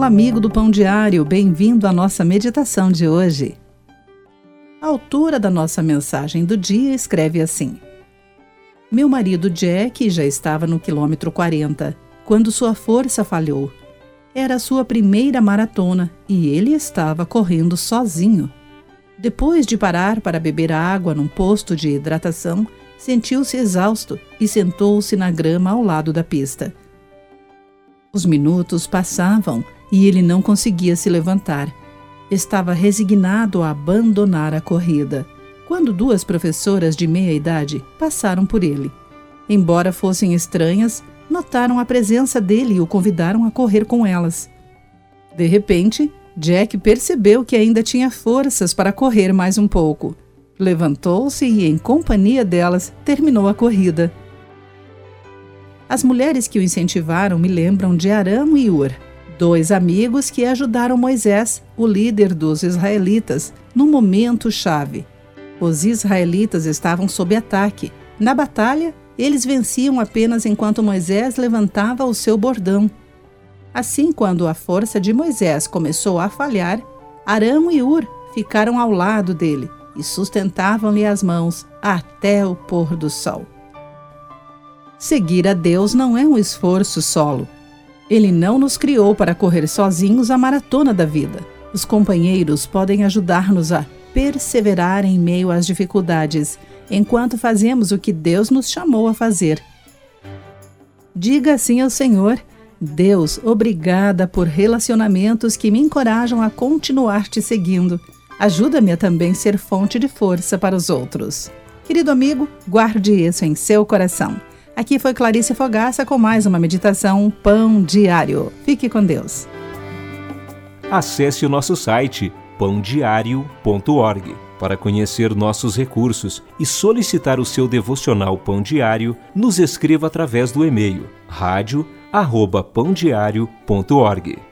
Olá, amigo do Pão Diário, bem-vindo à nossa meditação de hoje. A autora da nossa mensagem do dia escreve assim: Meu marido Jack já estava no quilômetro 40 quando sua força falhou. Era sua primeira maratona e ele estava correndo sozinho. Depois de parar para beber água num posto de hidratação, sentiu-se exausto e sentou-se na grama ao lado da pista. Os minutos passavam e ele não conseguia se levantar. Estava resignado a abandonar a corrida, quando duas professoras de meia idade passaram por ele. Embora fossem estranhas, notaram a presença dele e o convidaram a correr com elas. De repente, Jack percebeu que ainda tinha forças para correr mais um pouco. Levantou-se e, em companhia delas, terminou a corrida. As mulheres que o incentivaram me lembram de Aram e Ur, dois amigos que ajudaram Moisés, o líder dos israelitas, no momento chave. Os israelitas estavam sob ataque. Na batalha, eles venciam apenas enquanto Moisés levantava o seu bordão. Assim, quando a força de Moisés começou a falhar, Arão e Ur ficaram ao lado dele e sustentavam-lhe as mãos até o pôr do sol. Seguir a Deus não é um esforço solo ele não nos criou para correr sozinhos a maratona da vida. Os companheiros podem ajudar-nos a perseverar em meio às dificuldades, enquanto fazemos o que Deus nos chamou a fazer. Diga assim ao Senhor: Deus, obrigada por relacionamentos que me encorajam a continuar te seguindo. Ajuda-me a também ser fonte de força para os outros. Querido amigo, guarde isso em seu coração. Aqui foi Clarice Fogaça com mais uma meditação Pão Diário. Fique com Deus. Acesse o nosso site pãodiario.org para conhecer nossos recursos e solicitar o seu devocional Pão Diário. Nos escreva através do e-mail rádio@pãodiario.org.